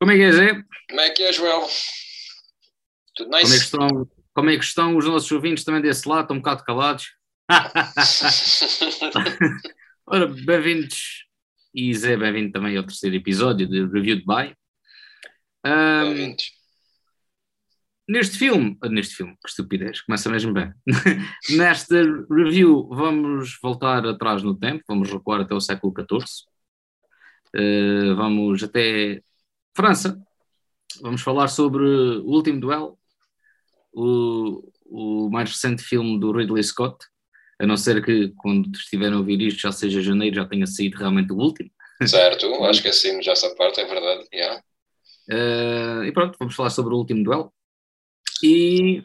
Como é que é, Zé? Como é que é, Joel? Tudo Como é, que nice? estão, como é que estão os nossos ouvintes também desse lado? Estão um bocado calados. Ora, bem-vindos. E Zé, bem-vindo também ao terceiro episódio de Review de Buy. Ahm, Bem-vindos. neste filme, ah, neste filme, que estupidez, começa mesmo bem. Nesta review vamos voltar atrás no tempo, vamos recuar até o século XIV. Uh, vamos até França. Vamos falar sobre o último duelo, o, o mais recente filme do Ridley Scott. A não ser que quando estiverem a ouvir isto já seja janeiro, já tenha saído realmente o último. Certo, acho que assim já essa parte, é verdade. yeah. Uh, e pronto, vamos falar sobre o último duelo. E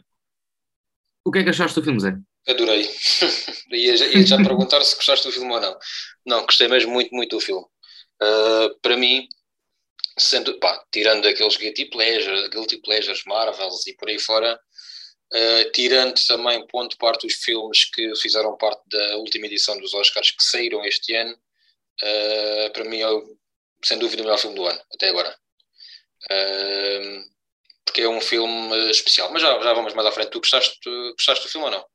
o que é que achaste do filme, Zé? Adorei. ia, já- ia já perguntar se gostaste do filme ou não. Não, gostei mesmo muito, muito do filme. Ah, para mim, sendo, pá, tirando aqueles guilty pleasures, guilty pleasures, Marvels e por aí fora, ah, tirando também ponto parte os filmes que fizeram parte da última edição dos Oscars que saíram este ano, ah, para mim é, sem dúvida, o melhor filme do ano, até agora. Ah, porque é um filme especial, mas já, já vamos mais à frente. Tu gostaste, gostaste do filme ou não?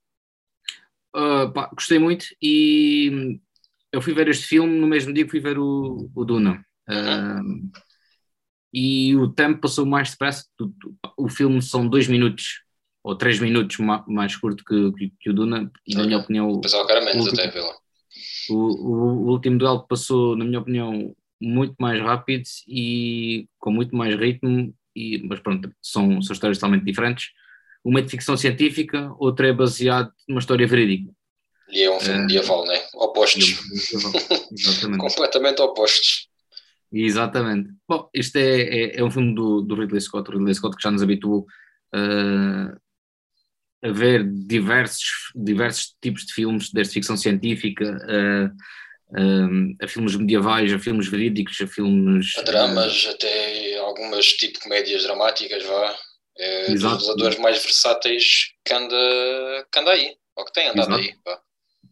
Uh, pá, gostei muito e eu fui ver este filme no mesmo dia que fui ver o, o Duna. Uh, e o tempo passou mais depressa. O, o filme são dois minutos ou três minutos ma- mais curto que, que- que o Duna, e na minha opinião, o, até, lá. o- o último duelo passou, na minha opinião, muito mais rápido e com muito mais ritmo. E, mas pronto, são, são histórias totalmente diferentes. Uma é de ficção científica, outra é baseada numa história verídica. E é um filme Eh, medieval, né? Opostos. Exatamente. Completamente opostos. Exatamente. Bom, isto é, é, é um filme do, do Ridley Scott, o Ridley Scott que já nos habituou uh, a ver diversos, diversos tipos de filmes, desde ficção científica a, um, a filmes medievais, a filmes verídicos, a filmes. A dramas, até algumas tipo comédias dramáticas, vá. É dos Exato. realizadores mais versáteis que anda, que anda aí. Ou que tem andado Exato. aí. vá. uh,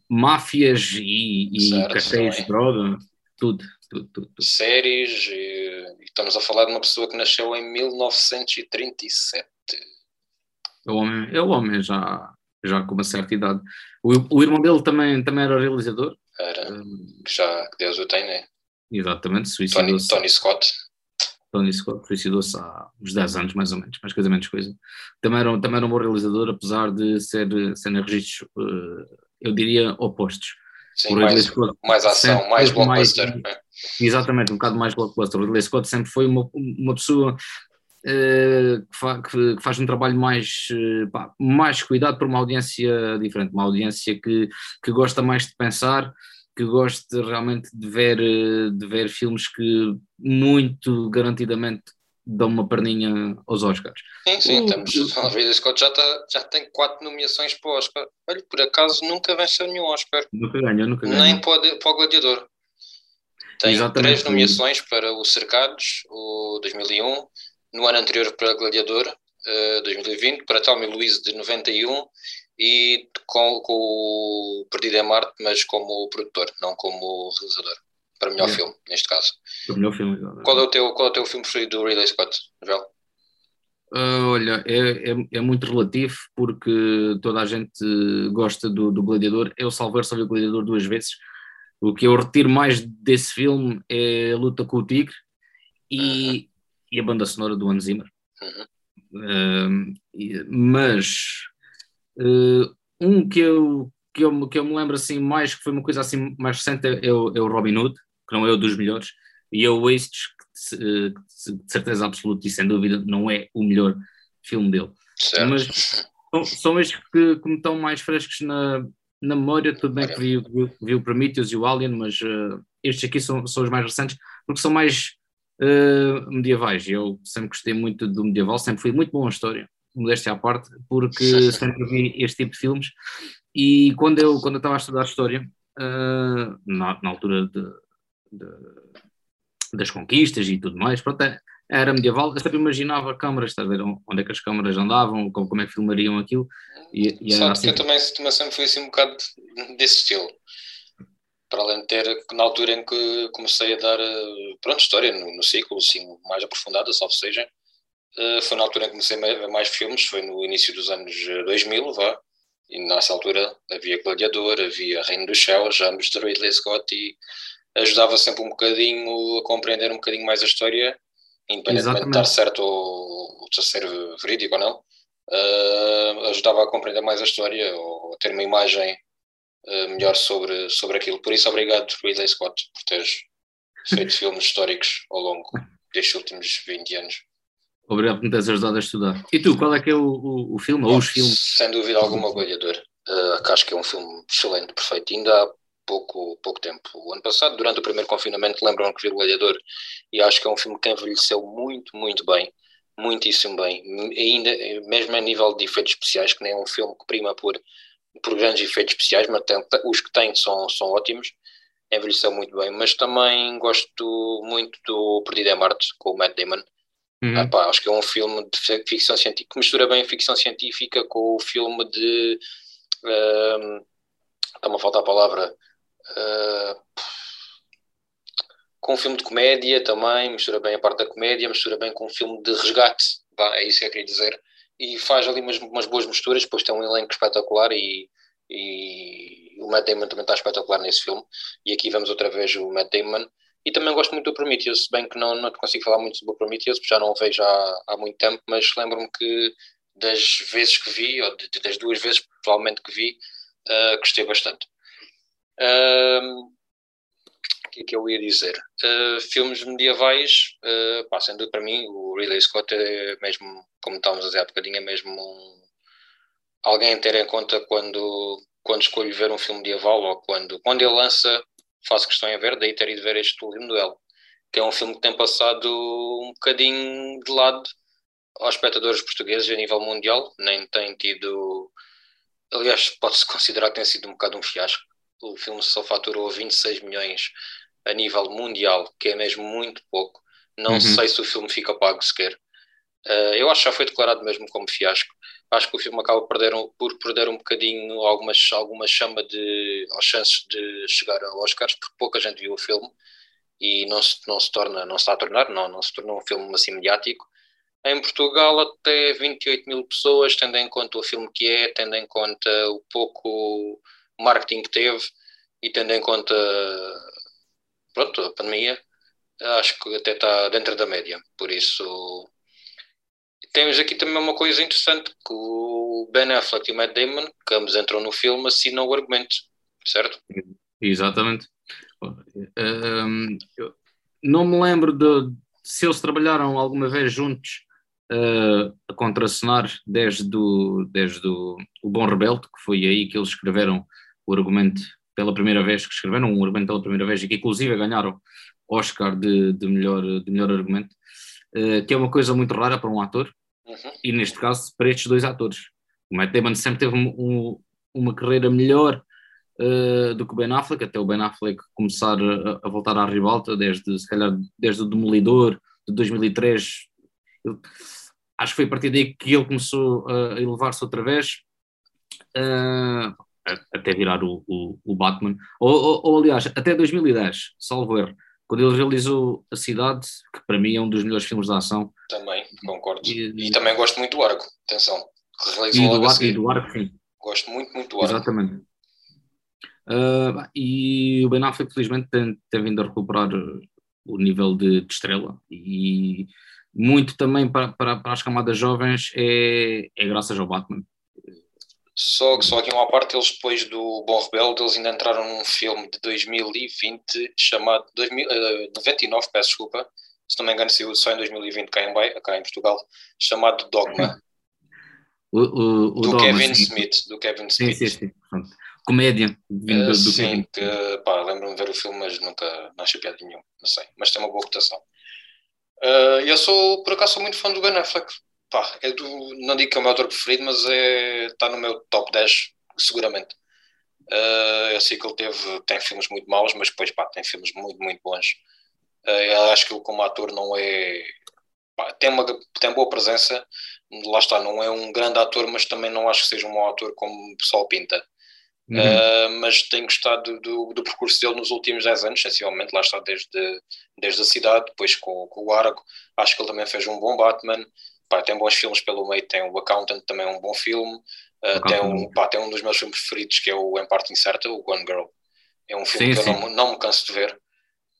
máfias e, e Certo, de droga, tudo, tudo, tudo. tudo. Séries. E, e estamos a falar de uma pessoa que nasceu em 1937. É o homem, é o homem já, já com uma certa idade. O, o irmão dele também, também era realizador. Era, um, já que Deus o tem, né? exatamente, Tony, suicidou-se. Tony Scott. Tony Scott suicidou-se há uns 10 anos, mais ou menos, mais coisa menos coisa. Também era, também era um bom realizador, apesar de ser, ser registros, eh, eu diria, opostos. Sim, mais, mais ação, mais teve mais- blockbuster. né? Exatamente, um bocado mais blockbuster. O Ridley Scott sempre foi uma, uma pessoa eh, que, fa- que- que faz um trabalho mais, eh, pá, mais cuidado para uma audiência diferente, uma audiência que, que gosta mais de pensar, que gosta realmente de ver, eh, de ver filmes que muito garantidamente dão uma perninha aos Oscars. Sim, sim, temos. O Ridley Scott já, tá, já tem quatro nomeações para o Oscar. Olha, por acaso nunca venceu nenhum Oscar, Nunca ganhou, nunca ganhou. nem para o, para o Gladiador. Tem Exatamente. três nomeações para o Cercados, o 2001, no ano anterior para Gladiador, eh, 2020, para e Louise de 91 e com, com o Perdido em Marte, mas como produtor, não como realizador. Para melhor Yeah. filme, neste caso. O melhor filme. exatamente. Qual é o teu, qual é o teu filme preferido do Ridley Scott, Joel? Ah, olha, é, é, é muito relativo porque toda a gente gosta do, do Gladiador. Eu salvar só vi o Gladiador duas vezes. O que eu retiro mais desse filme é a luta com o tigre e, e a banda sonora do Hans Zimmer. Uhum. Mas ah, um que eu, que, eu, me- que eu me lembro assim mais, que foi uma coisa assim mais recente, é, é o, é o Robin Hood, que não é o dos melhores, e é o Wastes, que de, de certeza absoluta e sem dúvida não é o melhor filme dele. Certo. Mas são, são estes que, que me estão mais frescos na, na memória. Tudo bem que vi, vi, vi o Prometheus e o Alien, mas eh, estes aqui são, são os mais recentes porque são mais eh, medievais. Eu sempre gostei muito do medieval, sempre fui muito bom a história, modéstia à parte, porque sempre vi este tipo de filmes. E quando eu, quando eu estava a estudar história, eh, na, na altura de, de- das conquistas e tudo mais, pronto, é- era medieval, eu sempre imaginava câmaras, estás a ver onde é que as câmaras andavam, como, como é que filmariam aquilo, e, e Sabe assim. que eu também, também sempre fui assim um bocado desse estilo. para além de ter, na altura em que comecei a dar, eh, pronto, história no, no ciclo, assim, mais aprofundada, salvo seja, uh, foi na altura em que comecei a ver mais filmes, foi no início dos anos 2000, vá, e nessa altura havia Gladiador, havia Reino dos Céus, ambos de Ridley Scott, e ajudava sempre um bocadinho a compreender um bocadinho mais a história, independentemente de estar certo ou de ser verídico ou não, uh, ajudava a compreender mais a história ou a ter uma imagem uh, melhor sobre, sobre aquilo. Por isso, obrigado, Ridley Scott, por teres feito filmes históricos ao longo destes últimos 20 anos. Obrigado por me teres ajudado a estudar. E tu, qual é que é o, o, o filme, ou os filmes? Sem dúvida alguma, Gladiador. Uh, acho que é um filme excelente, perfeito. Ainda há pouco, pouco tempo. O ano passado, durante o primeiro confinamento, lembram que vi o Gladiador e acho que é um filme que envelheceu muito, muito bem. Muitíssimo bem. Ainda, mesmo a nível de efeitos especiais, que nem é um filme que prima por, por grandes efeitos especiais, mas tem, os que tem são, são ótimos. Envelheceu muito bem. Mas também gosto muito do Perdido em Marte, com o Matt Damon. Uhum. Epá, acho que é um filme de ficção científica que mistura bem a ficção científica com o filme de. Uh, Está-me a faltar a palavra. Uh, com um filme de comédia também, mistura bem a parte da comédia, mistura bem com um filme de resgate, é isso que eu queria dizer. E faz ali umas, umas boas misturas, depois tem um elenco espetacular e, e o Matt Damon também está espetacular nesse filme. E aqui vemos outra vez o Matt Damon. E também gosto muito do Prometheus, bem que não, não consigo falar muito sobre o Prometheus, porque já não o vejo há, há muito tempo, mas lembro-me que das vezes que vi, ou de, das duas vezes provavelmente que vi, uh, gostei bastante. O que é que eu ia dizer? Uh, filmes medievais, uh, pá, sendo para mim, o Ridley Scott é mesmo, como estávamos a dizer há bocadinho, é mesmo um, alguém a ter em conta quando, quando escolho ver um filme medieval ou quando, quando ele lança, faço questão em ver, daí ter ido ver este último duelo, que é um filme que tem passado um bocadinho de lado aos espectadores portugueses a nível mundial, nem tem tido. Aliás, pode-se considerar que tem sido um bocado um fiasco. O filme só faturou 26 milhões a nível mundial, que é mesmo muito pouco. Não uhum. sei se o filme fica pago sequer. Uh, eu acho que já foi declarado mesmo como fiasco. Acho que o filme acaba por perder um, por perder um bocadinho algumas, alguma chama de, as chances de chegar ao Oscars, porque pouca gente viu o filme e não se, não se torna, não se está a tornar, não, não se tornou um filme assim mediático. Em Portugal, até 28 mil pessoas, tendo em conta o filme que é, tendo em conta o pouco marketing que teve e tendo em conta pronto, a pandemia, acho que até está dentro da média. Por isso, temos aqui também uma coisa interessante: que o Ben Affleck e o Matt Damon, que ambos entram no filme, assinam o argumento, certo? Exatamente. Um, não me lembro de se eles trabalharam alguma vez juntos uh, a contracenar desde, do, desde do, o Bom Rebelde, que foi aí que eles escreveram o argumento pela primeira vez, que escreveram um argumento pela primeira vez e que inclusive ganharam Oscar de, de, melhor, de melhor argumento, uh, que é uma coisa muito rara para um ator, uhum. e neste caso para estes dois atores. O Matt Damon sempre teve um, um, uma carreira melhor uh, do que o Ben Affleck, até o Ben Affleck começar a, a, voltar à ribalta, desde, se calhar, desde o Demolidor de 2003. Eu, acho que foi a partir daí que ele começou a elevar-se outra vez. Uh, até virar o, o, o Batman, ou, ou, ou, aliás, até 2010, salvo erro, quando ele realizou A Cidade, que para mim é um dos melhores filmes de ação. Também, concordo. E, e também gosto muito do Arco, atenção. Realizou e, do arco, e do Arco, sim. Gosto muito, muito do Arco. Exatamente. Uh, e o Ben Affleck, felizmente, tem, tem vindo a recuperar o nível de, de estrela e muito também para, para, para, as camadas jovens é, é graças ao Batman. Só, só aqui uma parte, eles depois do Bom Rebelde, eles ainda entraram num filme de 2020 chamado, 2000, uh, 99, peço desculpa, se não me engano saiu só em 2020 cá em, cá em Portugal, chamado Dogma. O, o, o do Dogma, Kevin sim. Smith, do Kevin Smith. Sim, sim, sim. Comédia. Uh, sim, que, pá, lembro-me de ver o filme, mas nunca não achei piada nenhum, não sei, mas tem uma boa rotação. Uh, eu sou, por acaso, sou muito fã do Ben Affleck, pá, é do, não digo que é o meu autor preferido, mas é, está no meu top 10, seguramente. Uh, eu sei que ele teve, tem filmes muito maus, mas depois pá, tem filmes muito, muito bons. Uh, eu acho que ele, como ator, não é. Pá, tem, uma, tem boa presença, lá está, não é um grande ator, mas também não acho que seja um mau ator como o pessoal pinta. Uhum. Uh, mas tenho gostado do, do, percurso dele nos últimos 10 anos, sensivelmente, lá está desde, desde a cidade, depois com, com o Argo, acho que ele também fez um bom Batman, pá, tem bons filmes pelo meio, tem o Accountant também é um bom filme, uh, tem, um, pá, tem um dos meus filmes preferidos que é o Em Parte Incerta, o Gone Girl, é um filme sim, que sim. eu não, não me canso de ver.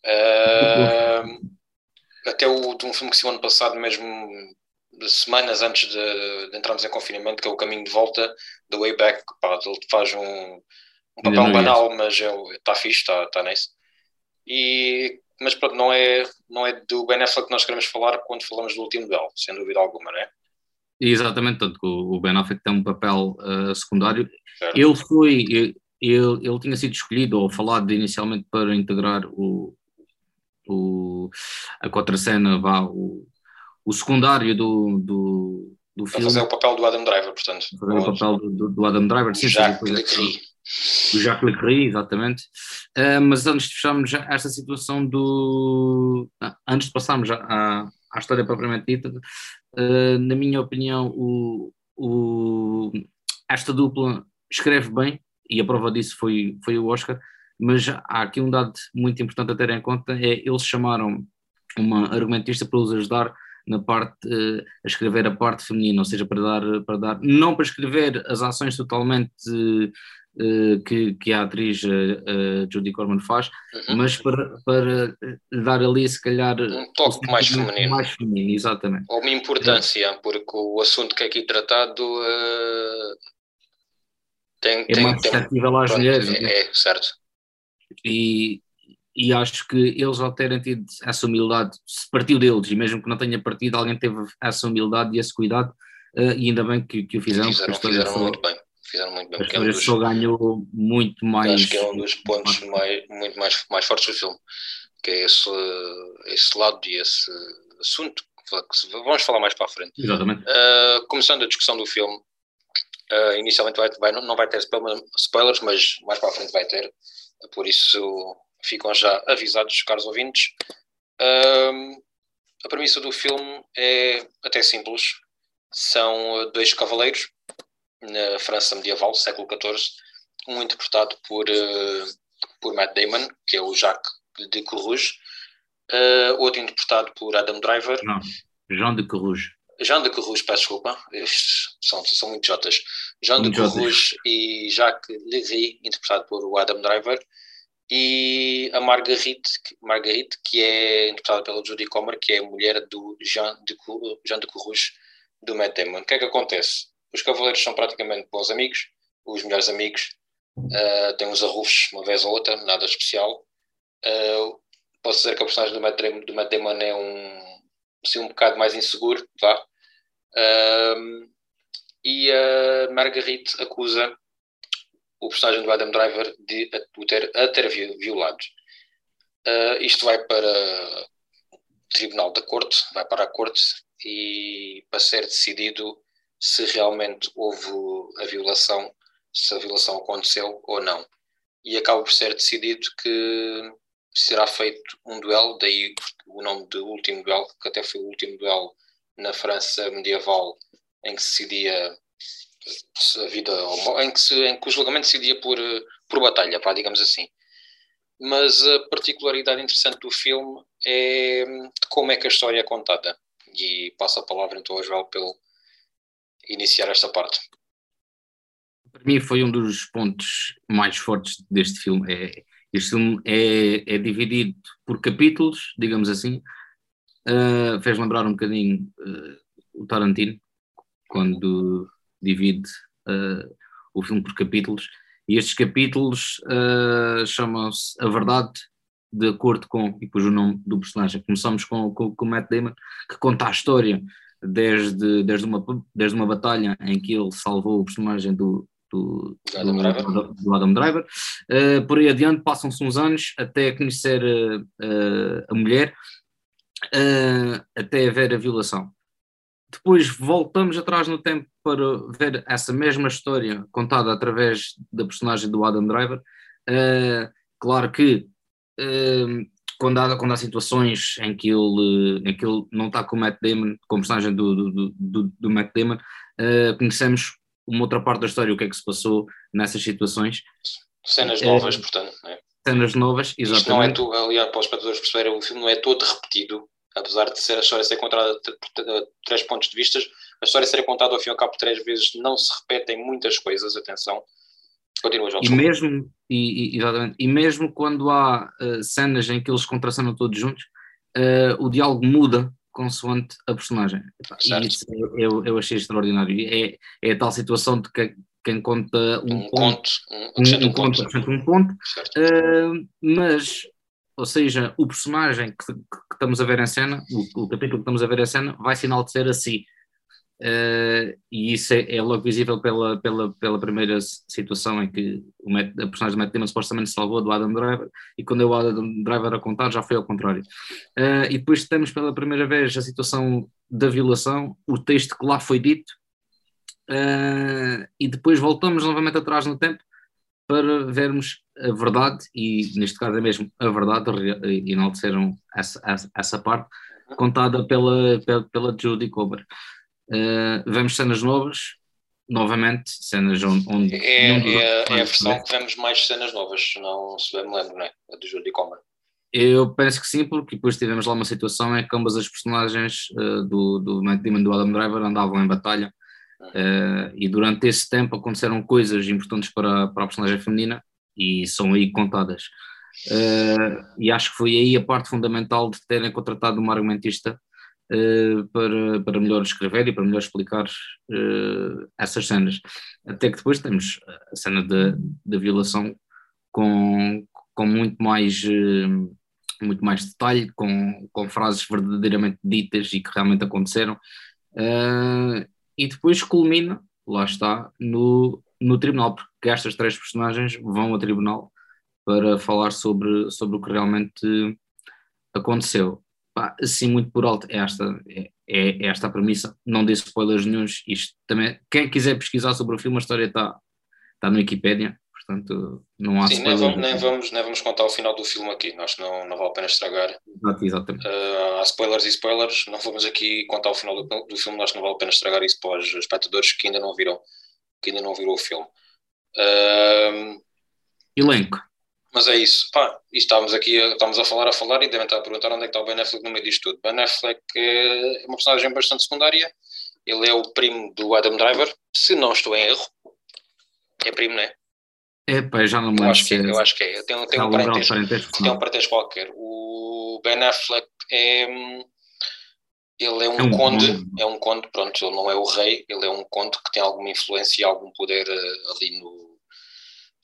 Uh, até o, de um filme que se o ano passado mesmo semanas antes de, de, entrarmos em confinamento, que é o caminho de volta, The Way Back, pá, ele faz um, um papel banal, mas está fixe, está tá nice. E, mas pronto, não é, não é do Ben Affleck que nós queremos falar quando falamos do último duelo, sem dúvida alguma, não é? Exatamente, tanto que o Ben Affleck tem um papel uh, secundário. Certo. Ele foi, ele, ele tinha sido escolhido ou falado inicialmente para integrar o, o, a contracena, vá, o, o secundário do, do, do filme. fazer o papel do Adam Driver, portanto. Fazer o papel do, do Adam Driver, sim. Jacques Leclerc. Do Jacques Leclerc, exatamente. Uh, mas antes de fecharmos esta situação do... Antes de passarmos à, à história propriamente dita, uh, na minha opinião, o, o, esta dupla escreve bem, e a prova disso foi, foi o Oscar, mas há aqui um dado muito importante a ter em conta, é eles chamaram uma argumentista para os ajudar na parte uh, a escrever a parte feminina, ou seja, para dar, para dar não para escrever as ações totalmente uh, que, que a atriz uh, Judy Corman faz, uhum. mas para, para dar ali se calhar um toque mais feminino. mais feminino, exatamente. Ou uma importância, é. porque o assunto que é aqui tratado tem, é tem, mais acessível às mulheres. É, é, certo. E, e acho que eles ao terem tido essa humildade, se partiu deles, e mesmo que não tenha partido, alguém teve essa humildade e esse cuidado, uh, e ainda bem que, que o fizeram. Fizeram, fizeram muito bem. Fizeram muito bem. História é um ganhou muito mais. Acho que é um dos pontos mais, muito mais, mais fortes do filme, que é esse, esse lado e esse assunto que vamos falar mais para a frente. Exatamente. Uh, começando a discussão do filme, uh, inicialmente vai, vai, não vai ter spoilers, mas mais para a frente vai ter, por isso ficam já avisados, caros ouvintes. Um, a premissa do filme é até simples. São dois cavaleiros na França medieval, século XIV, um interpretado por, uh, por Matt Damon, que é o Jacques de Courrouge, uh, outro interpretado por Adam Driver. Não, Jean de Courrouge. Jean de Courrouge, peço desculpa, Estes são, são muito jotas. Jean de Courrouge e Jacques Lery, interpretado por Adam Driver e a Marguerite, Marguerite que é interpretada pela Judy Comer, que é a mulher do Jean de, Jean de Courrouge, do Matt Damon. O que é que acontece? Os cavaleiros são praticamente bons amigos, os melhores amigos, uh, têm uns arrufos uma vez ou outra, nada especial. Uh, posso dizer que a personagem do Matt, do Matt Damon é um, assim, um bocado mais inseguro, vá. Uh, e a Marguerite acusa o personagem do Adam Driver de a, ter, a ter violado. Isto vai para o Tribunal da Corte, vai para a Corte e para ser decidido se realmente houve a violação, se a violação aconteceu ou não. E acaba por ser decidido que será feito um duelo, daí o nome do último duelo, que até foi o último duelo na França medieval, em que se decidia a vida em que, se, em que o julgamento decidia por, por batalha, pá, digamos assim. Mas a particularidade interessante do filme é como é que a história é contada. E passo a palavra então ao Joel pelo iniciar esta parte. Para mim foi um dos pontos mais fortes deste filme. É, este filme é, é dividido por capítulos, digamos assim. Uh, fez lembrar um bocadinho uh, o Tarantino, quando divide uh, o filme por capítulos, e estes capítulos chamam-se A Verdade de acordo com, e depois o nome do personagem. Começamos com, com, com o Matt Damon, que conta a história desde, desde, uma, desde uma batalha em que ele salvou o personagem do, do, Adam do, Driver, do Adam Driver. Uh, por aí adiante passam-se uns anos até conhecer uh, uh, a mulher, até haver a violação. Depois voltamos atrás no tempo para ver essa mesma história contada através da personagem do Adam Driver. Claro que quando, há, quando há situações em que ele, em que ele não está com o Matt Damon, com a personagem do, do, do, do Matt Damon, uh, conhecemos uma outra parte da história, o que é que se passou nessas situações. Cenas novas, é, portanto. É? Cenas novas, exatamente. Isto não é, tu, aliás, para os espectadores perceberem, o filme não é todo repetido, apesar de ser a história ser contada por três pontos de vista, a história ser contada ao fim e ao cabo três vezes, não se repetem muitas coisas, atenção. Continua, João. E mesmo, e, e, exatamente, e mesmo quando há uh, cenas em que eles contracenam todos juntos, uh, o diálogo muda consoante a personagem. E isso eu, eu achei extraordinário. É, é a tal situação de que quem conta um, um ponto, um, um, um ponto, ponto, um ponto uh, mas, ou seja, o personagem que, que, estamos a ver em cena, o, o capítulo que estamos a ver em cena, vai enaltecer a si. Uh, e isso é, é, logo visível pela, pela, pela primeira situação em que o Matt, a personagem do Matt Damon supostamente salvou do Adam Driver e quando é o Adam Driver a contar já foi ao contrário. Uh, e depois temos pela primeira vez a situação da violação, o texto que lá foi dito uh, e depois voltamos novamente atrás no tempo para vermos a verdade e neste caso é mesmo a verdade, enalteceram essa, essa, essa parte contada pela, pela, pela Judy Cober. Uh, vemos cenas novas, novamente, cenas onde. é, é, é, a versão que vemos mais cenas novas, não se bem me lembro, não é? A do Judy Comer. Eu penso que sim, porque depois tivemos lá uma situação em que ambas as personagens uh, do, do Matt Damon e do Adam Driver andavam em batalha uh, e durante esse tempo aconteceram coisas importantes para, para a personagem feminina e são aí contadas. Uh, e acho que foi aí a parte fundamental de terem contratado uma argumentista para, para melhor escrever e para melhor explicar uh, essas cenas. Até que depois temos a cena da violação com, com muito mais. Uh, muito mais detalhe, com, com frases verdadeiramente ditas e que realmente aconteceram, e depois culmina, lá está, no, no tribunal, porque estas três personagens vão ao tribunal para falar sobre, sobre o que realmente aconteceu pá, assim muito por alto, é esta, é, é, esta a premissa, não dei spoilers nenhums, isto também, quem quiser pesquisar sobre o filme, a história está tá no Wikipedia, portanto não há Sim, nem vamos, nem, vamos, nem vamos contar o final do filme aqui, nós não, não vale a pena estragar. Exato, exatamente. Uh, há spoilers e spoilers, não vamos aqui contar o final do, do filme, nós não vale a pena estragar isso para os espectadores que ainda não viram, que ainda não viram o filme. Uh, Elenco. Mas é isso, pá, e estamos aqui, estamos a falar, a falar e devem estar a perguntar onde é que está o Ben Affleck no meio disto tudo. Ben Affleck é uma personagem bastante secundária, ele é o primo do Adam Driver, se não estou em erro, é primo, não é? É, pá, já não me lembro. Eu acho que é, eu acho que é. Tem, tem, um parentesco, tem um parentesco qualquer. O Ben Affleck é. Ele é um, é um conde, conde, é um conde, pronto, ele não é o rei, ele é um conde que tem alguma influência e algum poder uh, ali no,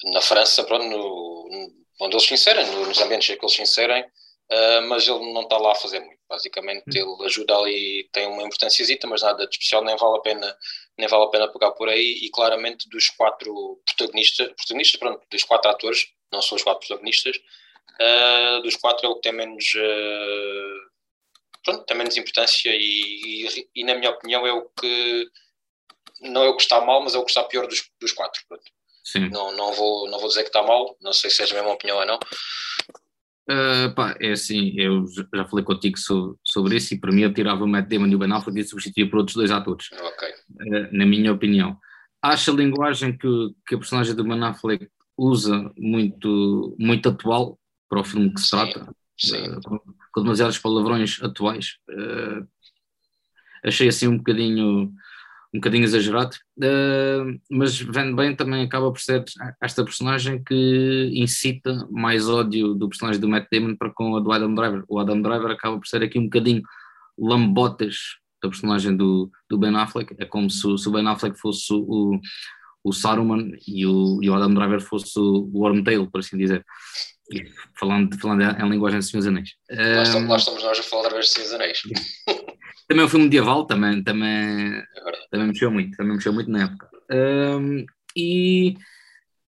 na França, pronto, no, onde eles se inserem, nos ambientes em que eles se inserem, uh, mas ele não está lá a fazer muito. Basicamente, hum. ele ajuda ali, tem uma importância, mas nada de especial, nem vale a pena, nem vale a pena pegar por aí. E claramente, dos quatro protagonistas, protagonistas pronto, dos quatro atores, não são os quatro protagonistas, uh, dos quatro é o que tem menos. Uh, pronto, tem menos importância e, e, e, na minha opinião, é o que. Não é o que está mal, mas é o que está pior dos, dos quatro. Pronto. Sim. Não, não, vou, não vou dizer que está mal, não sei se és a mesma opinião ou não. Uh, pá, é assim, eu já falei contigo sobre, sobre isso e para mim eu tirava o Matt Damon e o Ben Affleck e substituía por outros dois atores, okay. uh, na minha opinião. Acho a linguagem que, que a personagem do Ben Affleck usa muito, muito atual para o filme que se sim, trata, sim. Uh, com, com, demasiados palavrões atuais. achei assim um bocadinho um bocadinho exagerado, uh, mas vendo bem também acaba por ser esta personagem que incita mais ódio do personagem do Matt Damon para com a do Adam Driver. O Adam Driver acaba por ser aqui um bocadinho lambotas da personagem do, do Ben Affleck, é como se, se o Ben Affleck fosse o, o Saruman e o, e o Adam Driver fosse o Wormtail, por assim dizer. falando, falando em linguagem de Senhor dos Anéis. Lá, estamos, lá estamos nós a falar de Senhor dos Anéis. Também o filme medieval também, também, é também mexeu muito, também mexeu muito na época. Um, e,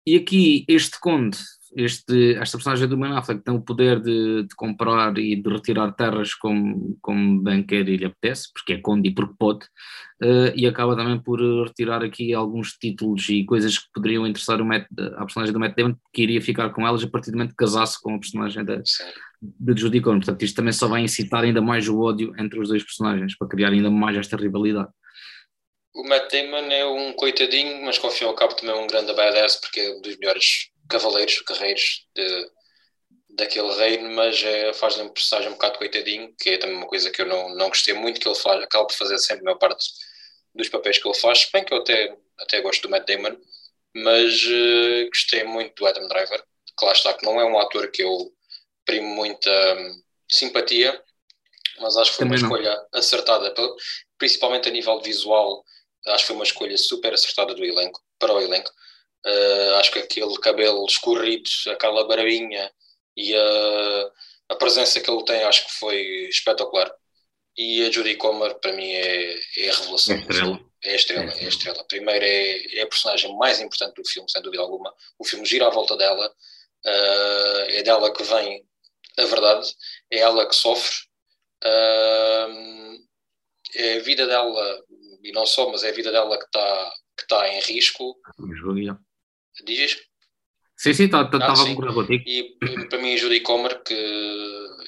e aqui este conde, este, esta personagem do Ben Affleck tem o poder de, de, comprar e de retirar terras como, como bem quer e lhe apetece, porque é conde e porque pode, uh, e acaba também por retirar aqui alguns títulos e coisas que poderiam interessar o Matt, a personagem do Matt Damon, que iria ficar com elas a partir do momento que casasse com a personagem da, Cohen. Portanto, isto também só vai incitar ainda mais o ódio entre os dois personagens, para criar ainda mais esta rivalidade. O Matt Damon é um coitadinho, mas que ao fim e ao cabo também é um grande badass, porque é um dos melhores cavaleiros, guerreiros de, daquele reino, mas é, faz um personagem um bocado coitadinho, que é também uma coisa que eu não, não gostei muito, que ele faz, acaba por fazer sempre a maior parte dos papéis que ele faz, bem que eu até, até gosto do Matt Damon, mas uh, gostei muito do Adam Driver, que lá está, que não é um ator que eu primo muita um, simpatia, mas acho que foi Também uma não. escolha acertada, principalmente a nível visual, acho que foi uma escolha super acertada do elenco, para o elenco. Uh, acho que aquele cabelo escorrido, aquela barbinha e a, a, presença que ele tem, acho que foi espetacular. E a Judy Comer, para mim, é, é a revelação. É a estrela. É a estrela, é a estrela. Primeiro é, é a personagem mais importante do filme, sem dúvida alguma. O filme gira à volta dela, uh, é dela que vem a verdade, é ela que sofre. Uh, é a vida dela e não só, mas é a vida dela que está que tá em risco. Dizes? Sim, sim, estava tá, tá, ah, a concordar contigo. E para mim, a Judy Comer, que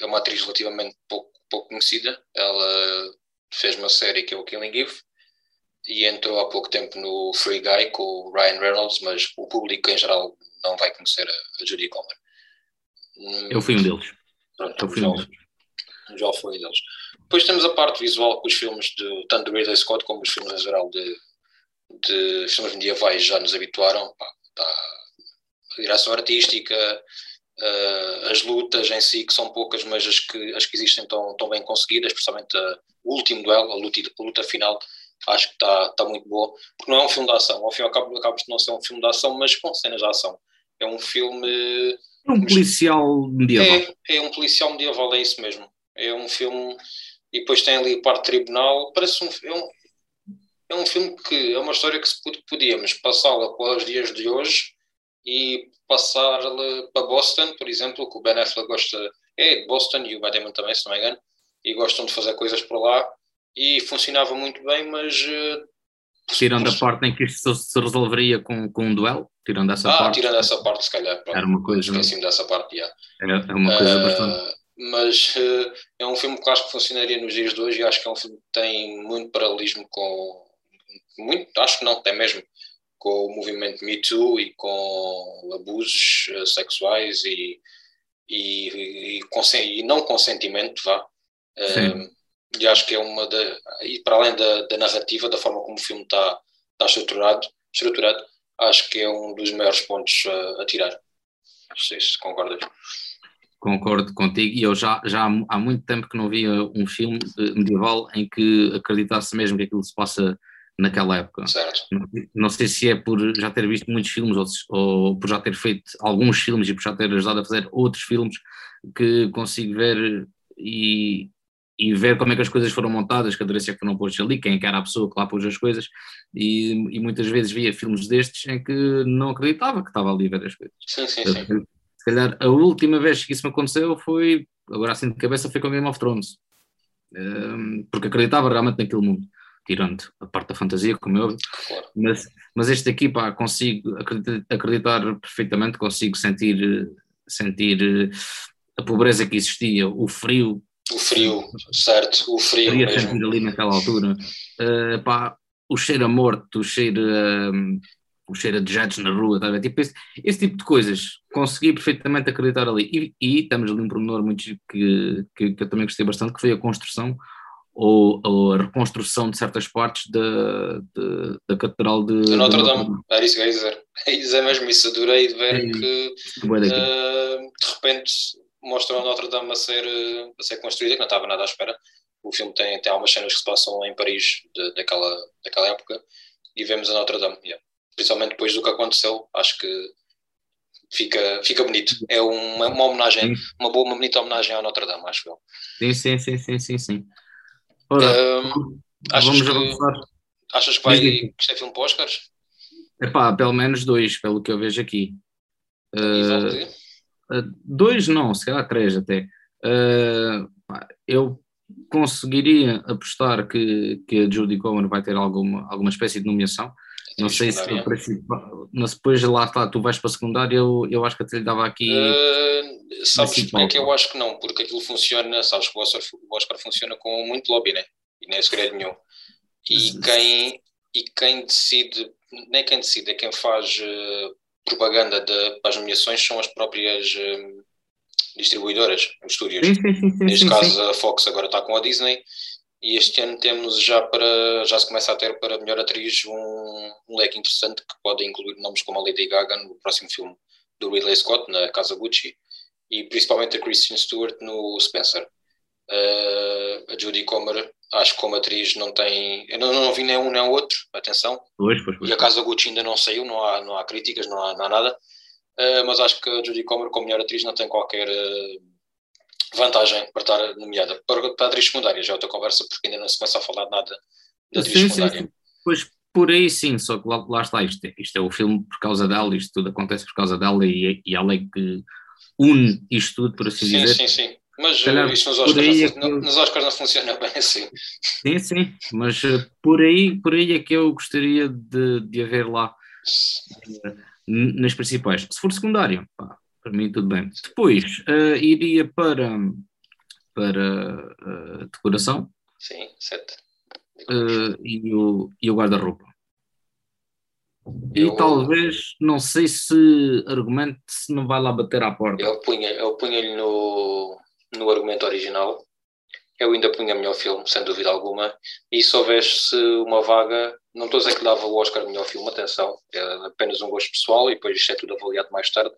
é uma atriz relativamente pouco, pouco conhecida, ela fez uma série que é o Killing Eve e entrou há pouco tempo no Free Guy com o Ryan Reynolds, mas o público em geral não vai conhecer a, a Judy Comer. Eu fui um deles. Pronto, Eu fui já, um deles. já foi um deles. Depois temos a parte visual com os filmes de tanto de Ridley Scott como os filmes em geral de, de filmes medievais já nos habituaram. Pá, tá, a direção artística, uh, as lutas em si, que são poucas, mas as que, as que existem estão, estão bem conseguidas, especialmente a, o último duelo, a luta, a luta final, acho que está, está muito boa, porque não é um filme de ação, ao fim e ao cabo acaba de não ser um filme de ação, mas com cenas de ação. É um filme. É um policial medieval. É, é um policial medieval, é isso mesmo. É um filme e depois tem ali a parte tribunal. Parece um, é um, é um filme que é uma história que se podíamos passá-la para os dias de hoje e passar-la para Boston, por exemplo, que o Ben Affleck gosta, é de Boston e o Damon também, se não me engano, e gostam de fazer coisas por lá e funcionava muito bem, mas. Uh, tirando a parte em que isto se resolveria com, com um duelo, tirando essa ah, parte. tirando essa parte, se calhar. Pronto, era uma coisa. Esqueci-me dessa parte, já. Yeah. É, uma coisa uh, bastante mas uh, é um filme que acho que funcionaria nos dias de hoje e acho que é um filme que tem muito paralelismo com muito, acho que não, tem mesmo com o movimento Me Too e com abusos uh, sexuais e, e, e, e, não consentimento, vá. Uh, e acho que é uma da. E para além da, da narrativa, da forma como o filme está tá estruturado, estruturado, acho que é um dos maiores pontos a tirar. Não sei se concordas. Concordo contigo, e eu já, já há muito tempo que não via um filme medieval em que acreditasse mesmo que aquilo se passa naquela época. Certo. Não, não sei se é por já ter visto muitos filmes ou, ou, por já ter feito alguns filmes e por já ter ajudado a fazer outros filmes que consigo ver e, e ver como é que as coisas foram montadas, que aderência que foram postas ali, quem é era a pessoa que lá pôs as coisas, e, e, muitas vezes via filmes destes em que não acreditava que estava ali a ver as coisas. Sim, sim, sim calhar a última vez que isso me aconteceu foi, agora assim de cabeça, foi com Game of Thrones. Um, porque acreditava realmente naquele mundo, tirando a parte da fantasia, como eu, mas, mas este aqui, pá, consigo acreditar, acreditar perfeitamente, consigo sentir, sentir a pobreza que existia, o frio. O frio, certo, o frio mesmo. sentir ali naquela altura. Uh, pá, o cheiro a morto, o cheiro a, o cheiro de jatos na rua, tá tipo esse, esse, tipo de coisas, consegui perfeitamente acreditar ali. E, e estamos ali um pormenor muito que, que, que, eu também gostei bastante, que foi a construção ou, ou a reconstrução de certas partes da, de, da Catedral de, de Notre Dame. Era isso que eu ia dizer. É dizer mesmo isso, adorei de ver é, que uh, de repente mostram a Notre Dame a ser, a ser construída, que não estava nada à espera. O filme tem, tem algumas cenas que se passam em Paris de, daquela, daquela época e vemos a Notre Dame. Yeah principalmente depois do que aconteceu, acho que fica, fica bonito. É uma, uma homenagem, uma boa, uma bonita homenagem ao Notre Dame, acho eu. Sim, sim, sim, sim, sim, sim. Ora, um, achas, que, avançar. achas que vai que este filme para Oscars? Epá, pelo menos dois, pelo que eu vejo aqui. Uh, dois não, se calhar três até. Uh, eu conseguiria apostar que, que a Judy Cohen vai ter alguma, alguma espécie de nomeação. Não sei se mas depois lá está, tu vais para a secundária, eu, eu acho que até lhe dava aqui. Uh, sabes porque é que eu acho que não? Porque aquilo funciona, sabes que o Oscar, o Oscar funciona com muito lobby, né? E nem é segredo nenhum. E quem, e quem decide, nem quem decide, é quem faz uh, propaganda de, para as nomeações são as próprias uh, distribuidoras, os estúdios. Sim, sim, sim, Neste caso, a Fox agora está com a Disney e este ano temos já para já se começa a ter para melhor atriz um, um leque interessante que pode incluir nomes como a Lady Gaga no próximo filme do Ridley Scott na Casa Gucci e principalmente a Kristen Stewart no Spencer. Uh, a Judy Comer, acho que como atriz não tem. Eu não, não vi nem um nem outro, atenção. Pois, pois, pois. E a Casa Gucci ainda não saiu, não há, não há críticas, não há, não há nada. Uh, mas acho que a Judy Comer, como melhor atriz, não tem qualquer uh, vantagem para estar nomeada. Para, para a atriz secundária, já é outra conversa, porque ainda não se começa a falar nada da atriz Sim, sim, secundária. sim. Pois por aí sim, só que lá, lá está, isto é, isto é o filme por causa dela, isto tudo acontece por causa dela e, e ela é que une isto tudo, por assim Sim, dizer. sim, sim. Mas calhar uh, isto nos Oscars, aí não, é eu- nos Oscars não funciona bem assim. Sim, sim, mas eh, por aí, por aí é que eu gostaria de, de haver lá n- nas principais. Se for secundário, pá, para mim tudo bem. Depois eh, iria para, para eh, decoração Sim, sete. eh, e o, e o guarda-roupa. E Eu- talvez, não sei se argumente se não vai lá bater à porta. Eu punha, eu punha-lhe no, no argumento original. Eu ainda punha melhor filme, sem dúvida alguma. E se houvesse uma vaga, não estou a dizer que dava o Oscar melhor filme, atenção, é apenas um gosto pessoal e depois isto é tudo avaliado mais tarde.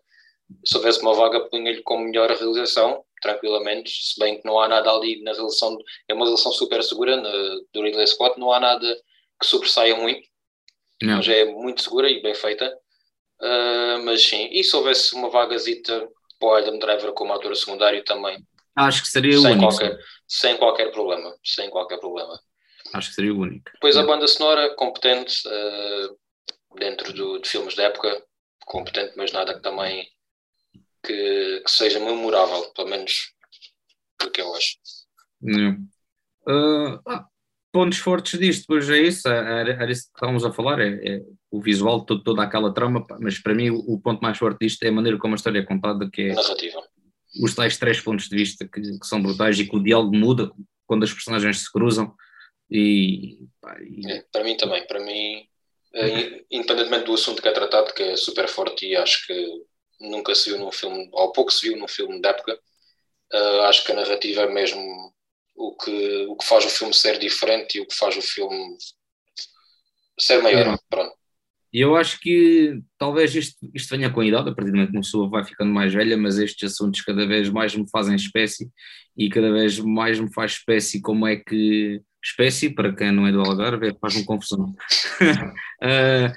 Se houvesse uma vaga, punha-lhe como melhor realização, tranquilamente, se bem que não há nada ali na relação, é uma relação super segura na, do Ridley Scott, não há nada que sobressaia muito Não. mas é muito segura e bem feita. Ah, mas sim, e se houvesse uma vagazita para o Adam Driver como ator secundário também, Acho que seria o sem único. qualquer, sem qualquer problema, sem qualquer problema. Acho que seria o único. Depois a banda sonora, competente, ah, dentro do, de filmes da época, competente, mas nada que também que, que seja memorável, pelo menos do que eu acho. Ah, ah, pontos fortes disto, pois é isso, era, era isso que estávamos a falar, é, é o visual, todo, toda aquela trama, mas para mim o, o ponto mais forte disto é a maneira como a história é contada, que é Narrativa. Os tais três pontos de vista que, que são brutais e que o diálogo muda quando as personagens se cruzam e, pá, e- É, para mim também, para mim, eh, independentemente do assunto que é tratado, que é super forte e acho que nunca se viu num filme, ou pouco se viu num filme da época, eh, acho que a narrativa é mesmo o que, o que faz o filme ser diferente e o que faz o filme ser maior. É. Pronto. E eu acho que talvez isto, isto venha com a idade, a partir do momento que uma pessoa vai ficando mais velha, mas estes assuntos cada vez mais me fazem espécie e cada vez mais me faz espécie como é que. Espécie, para quem não é do Algarve, faz-me confusão. Ah,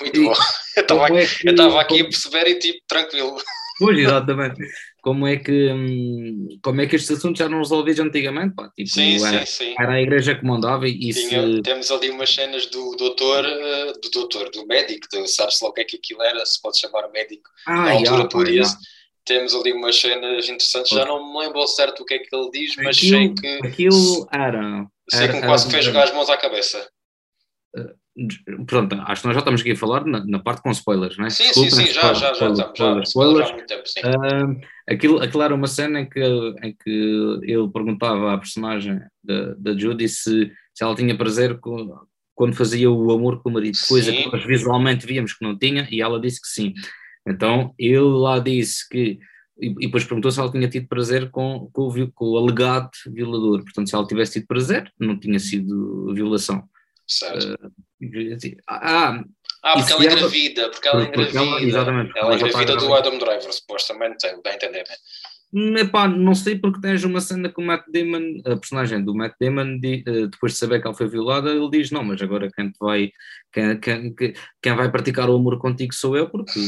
Muito E- bom. Eu estava como aqui, é que- aqui a perceber e tipo, tranquilo. Pois, exatamente. Como é que, hum, como é que estes assuntos já não resolvidos antigamente? Pá? Tipo, Sim, era, sim, sim. era a igreja que mandava e se. Tinha- temos ali umas cenas do doutor, eh, do doutor, do médico, sabe-se lá o que é que aquilo era, se pode chamar médico. Ah, na altura já, podia já. Temos ali umas cenas interessantes, já não me lembro ao certo o que é que ele diz, mas Aquilo- sei que, Aquilo era. sei que era- quase era- fez jogar as mãos à cabeça. Pronto, acho que nós já estamos aqui a falar na, na parte com spoilers, não é? Sim, sim, Desculpem, sim, já, já, já, já, spoilers, spoilers. há muito tempo, sim. Ah, aquilo, aquilo era uma cena em que, em que ele perguntava à personagem da, da Judy se, se ela tinha prazer com- quando fazia o amor com o marido, coisa Sim. que nós visualmente víamos que não tinha, e ela disse que sim. Então ele lá disse que. E, e depois perguntou se ela tinha tido prazer com, com, o, com o alegado violador. Portanto, se ela tivesse tido prazer, não tinha sido violação. Certo. Ah, Ah, porque ela ela- engravida, porque ela porque ela- engravida. exatamente, Ela ela já está engravida do. Adam Driver, supostamente, dá a entender. né? Epá, não sei porque tens uma cena que o Matt Damon, a personagem do Matt Damon, eh, depois de saber que ela foi violada, ele diz: Não, mas agora quem, vai, quem, quem, quem- vai praticar o amor contigo sou eu, porque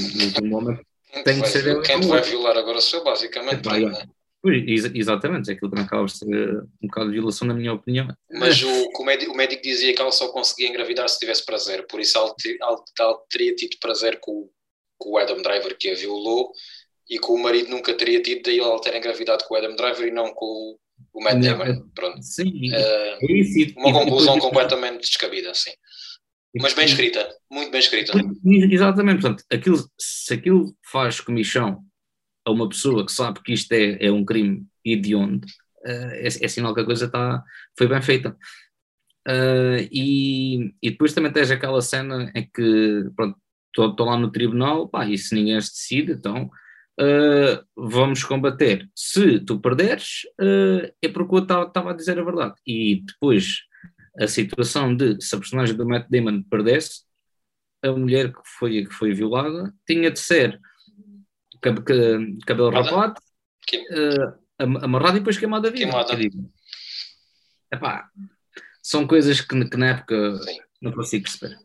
no momento. Tem te que vai, ser eu quem te vai outro. violar agora sou eu, basicamente. Epá, é. Exa- exatamente, é aquilo também acaba por ser eh, um bocado de violação, na minha opinião. Mas o, o, médico, o médico dizia que ela só conseguia engravidar se tivesse prazer, por isso ela, te- ela- ela teria tido prazer com, o- com o Adam Driver que a violou e com o marido nunca teria tido, daí ela ter engravidado com o Adam Driver e não com o, o Matt Damon. Pronto. Sim, Eh, é isso. uma conclusão depois- completamente descabida, sim. Mas bem escrita, muito bem escrita. Exatamente, portanto, aquilo, se aquilo faz comichão a uma pessoa que sabe que isto é, é um crime hediondo, eh, é, é sinal que a coisa está, foi bem feita. Uh, e, e depois também tens aquela cena em que estou lá no tribunal, pá, e se ninguém se decide, então uh, vamos combater. Se tu perderes, uh, é porque eu estava a dizer a verdade. E depois a situação de se a personagem do Matt Damon perdesse, a mulher que foi, que foi violada tinha de ser cabelo rapado, uh, amarrado e depois queimada viva. Queimada. Epá, são coisas que, que na época Sim. não consigo perceber.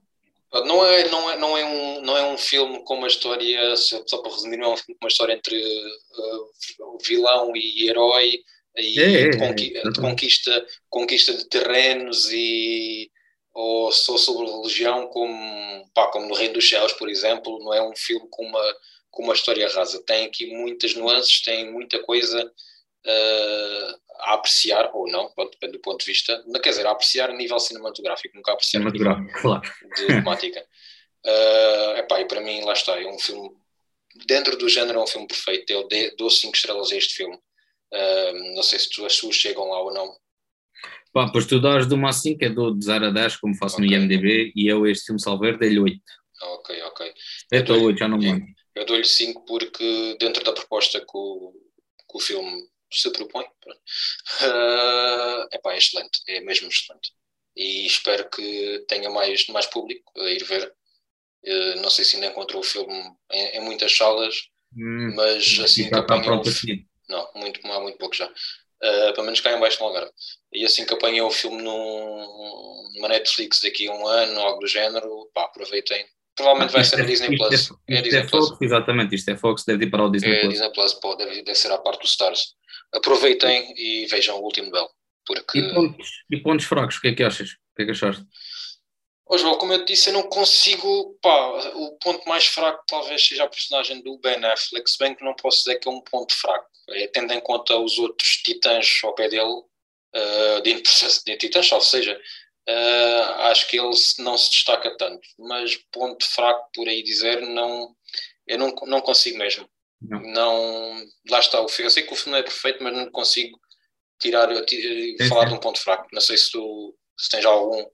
Não é, não, é, não, é um, não é um filme com uma história, só para resumir, não é um filme com uma história entre uh, vilão e herói e é, é, de, conqui é, de, conquista, conquista de terrenos e ou só sobre religião como, pá, como no Reino dos Céus, por exemplo, não é um filme com uma, com uma história rasa. Tem aqui muitas nuances, tem muita coisa uh, a apreciar, ou não, depende do ponto de vista, quer dizer, a apreciar a nível cinematográfico, nunca a apreciar a nível claro. de temática. Uh, epá, e para mim, lá está, é um filme, dentro do género, é um filme perfeito. Eu dou 5 estrelas a este filme. Uh, não sei se tu, as suas chegam lá ou não. Pá, pois tu dás de uma a 5, é do de 0 a 10, como faço okay. no IMDB, e eu este filme Salver dei-lhe 8. Ok, ok. 7 ou 8, já não me lembro. Eu dou-lhe 5 porque dentro da proposta que o, que o filme se propõe, uh, epá, é excelente, é mesmo excelente. E espero que tenha mais, mais público a ir ver. Uh, não sei se ainda encontrou o filme em, em muitas salas, hum, mas assim que apanhou. Não, muito, há muito pouco já. Uh, pelo menos cá em baixo no Algarve. E assim que apanhei o filme num, numa Netflix daqui a um ano, algo do género, pá, aproveitem, Provavelmente vai ser é, Disney Plus. É, é Disney é Fox, Plus. exatamente, isto é Fox, deve ir para o Disney é Plus. Disney Plus, pode, deve, deve ser a parte dos Stars. Aproveitem e vejam o último Bell. Porque... E, pontos, e pontos fracos, o que é que achas? O que é que achaste? João, como eu te disse, eu não consigo. Pá, o ponto mais fraco talvez seja a personagem do Ben Affleck, se bem que não posso dizer que é um ponto fraco. É, tendo em conta os outros titãs ao pé dele, uh, de, de titãs, ou seja, uh, acho que ele não se destaca tanto. Mas ponto fraco, por aí dizer, não, eu não, não consigo mesmo. Não. não. Lá está o filme. Eu sei que o filme não é perfeito, mas não consigo tirar, tirar falar de um ponto fraco. Não sei se tu se tens algum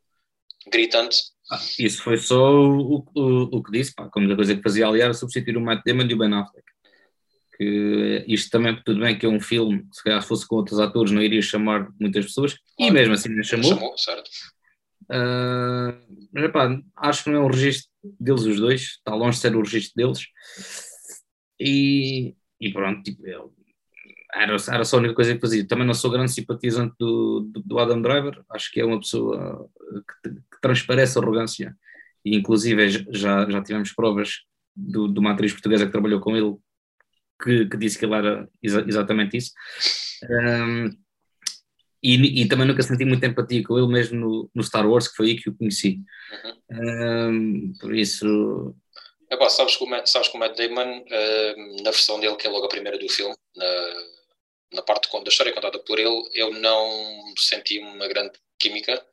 gritante. Ah, isso foi só o, o, o que disse, pá, a única coisa que fazia ali era substituir o Matt Damon e o Ben Affleck. Que isto também, tudo bem que é um filme, se calhar fosse com outros atores não iria chamar muitas pessoas, claro. e mesmo assim não chamou. chamou certo. Uh, mas, epá, acho que não é um registro deles os dois, está longe de ser o registro deles. E, e pronto, tipo, eu, era, era só a única coisa que fazia. Também não sou grande simpatizante do, do, do Adam Driver, acho que é uma pessoa que, que transparece arrogância. E, inclusive, já, já tivemos provas do, de uma atriz portuguesa que trabalhou com ele que, que disse que ele era exa exatamente isso. Um, e, e, também nunca senti muita empatia com ele mesmo no, no, Star Wars, que foi aí que o conheci. Uhum. Um, por isso. Epá, sabes, que o Matt, sabes que o Matt Damon, uh, na versão dele, que é logo a primeira do filme, na, na parte da história contada por ele, eu não senti uma grande química,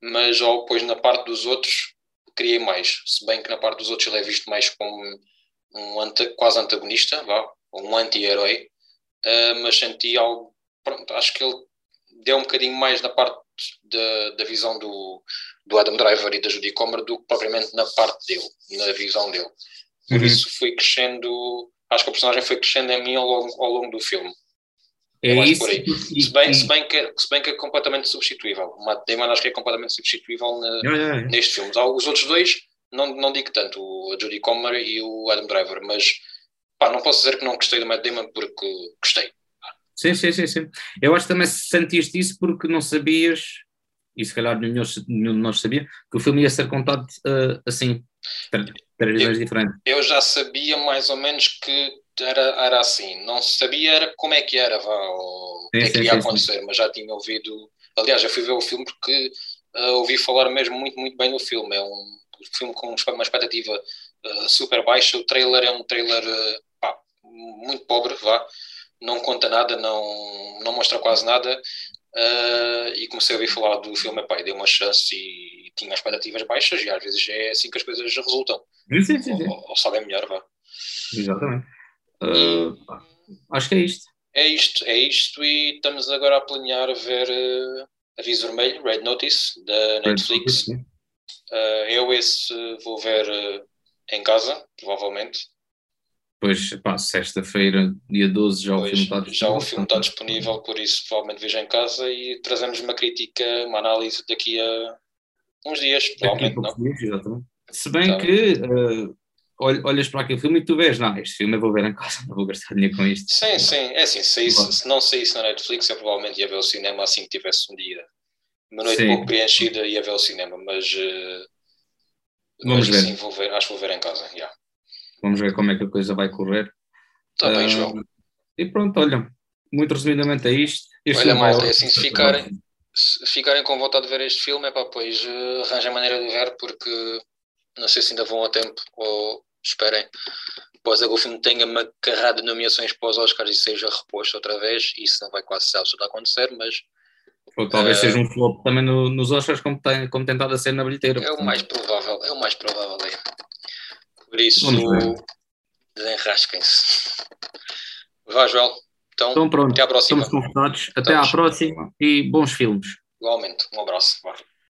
mas ao, depois na parte dos outros criei mais. Se bem que na parte dos outros ele é visto mais como um anta, quase antagonista, vá, um anti-herói, uh, mas senti algo. Pronto, acho que ele deu um bocadinho mais na parte da, da visão do, do Adam Driver e da Judy Comer do que propriamente na parte dele, na visão dele. Por uhum. isso fui crescendo, acho que a personagem foi crescendo em mim ao longo, ao longo do filme. É isso. Se, bem, se, bem que, se bem que é completamente substituível. O Matt Damon acho que é completamente substituível na, yeah, yeah. neste filme. Os outros dois, não, não digo tanto, o Judy Comer e o Adam Driver, mas pá, não posso dizer que não gostei do Matt Damon porque gostei. Sim, sim, sim, sim. Eu acho que também sentiste isso porque não sabias, e se calhar nenhum, nenhum de nós sabia, que o filme ia ser contado uh, assim, três vezes diferentes. Eu já sabia mais ou menos que era, era assim, não sabia era como é que era, vá, ou o que é que ia acontecer, mas já tinha ouvido. Aliás, eu fui ver o filme porque uh, ouvi falar mesmo muito, muito bem do filme. É um filme com uma expectativa uh, super baixa. O trailer é um trailer pá, muito pobre, vá não conta nada, não, não mostra quase nada. Uh, e comecei a ouvir falar do filme, pai, dei uma chance e tinha expectativas baixas, e às vezes é assim que as coisas resultam. Sim, sim, sim. Ou, ou sabem melhor, vá. Exatamente. Uh, acho que é isto. É isto, é isto, e estamos agora a planear ver, Aviso Vermelho, Red Notice, da Netflix. Red Notice, uh, eu esse vou ver uh, em casa, provavelmente. Pois, pá, sexta-feira, dia 12, já pois, o filme está disponível. Já o filme está disponível, por isso provavelmente vejo em casa e trazemos uma crítica, uma análise daqui a uns dias, provavelmente não. Dias, exatamente. Se bem então, que uh, olhas para aquele filme e tu vês, não, este filme eu vou ver em casa, não vou gastar dinheiro com isto. Sim, sim, é assim, se, isso, se não saísse na Netflix, eu provavelmente ia ver o cinema assim que tivesse um dia, uma noite sim. pouco preenchida, ia ver o cinema, mas, uh, Vamos mas ver. sim, vou ver, acho que vou ver em casa, yeah. Vamos ver como é que a coisa vai correr. Está bem, uh, João. E pronto, olha, muito resumidamente é isto. Este olha, malta, é assim, se ficarem, se ficarem com vontade de ver este filme, é pá, pois uh, arranjem maneira de ver, porque não sei se ainda vão a tempo ou esperem. Após que o filme tenha uma carrada de nomeações para os Oscars e seja reposto outra vez, isso não vai quase ser a acontecer, mas. Ou talvez uh, seja um flop também no, nos Oscars, como tem, como tentado a ser na bilheteira. É o mais provável, é o mais provável. É. Por isso, desenrasquem-se. Vá, Joel. Então, então pronto, até à próxima. Estamos confortados. Até Estamos. à próxima e bons filmes. Igualmente. Um abraço.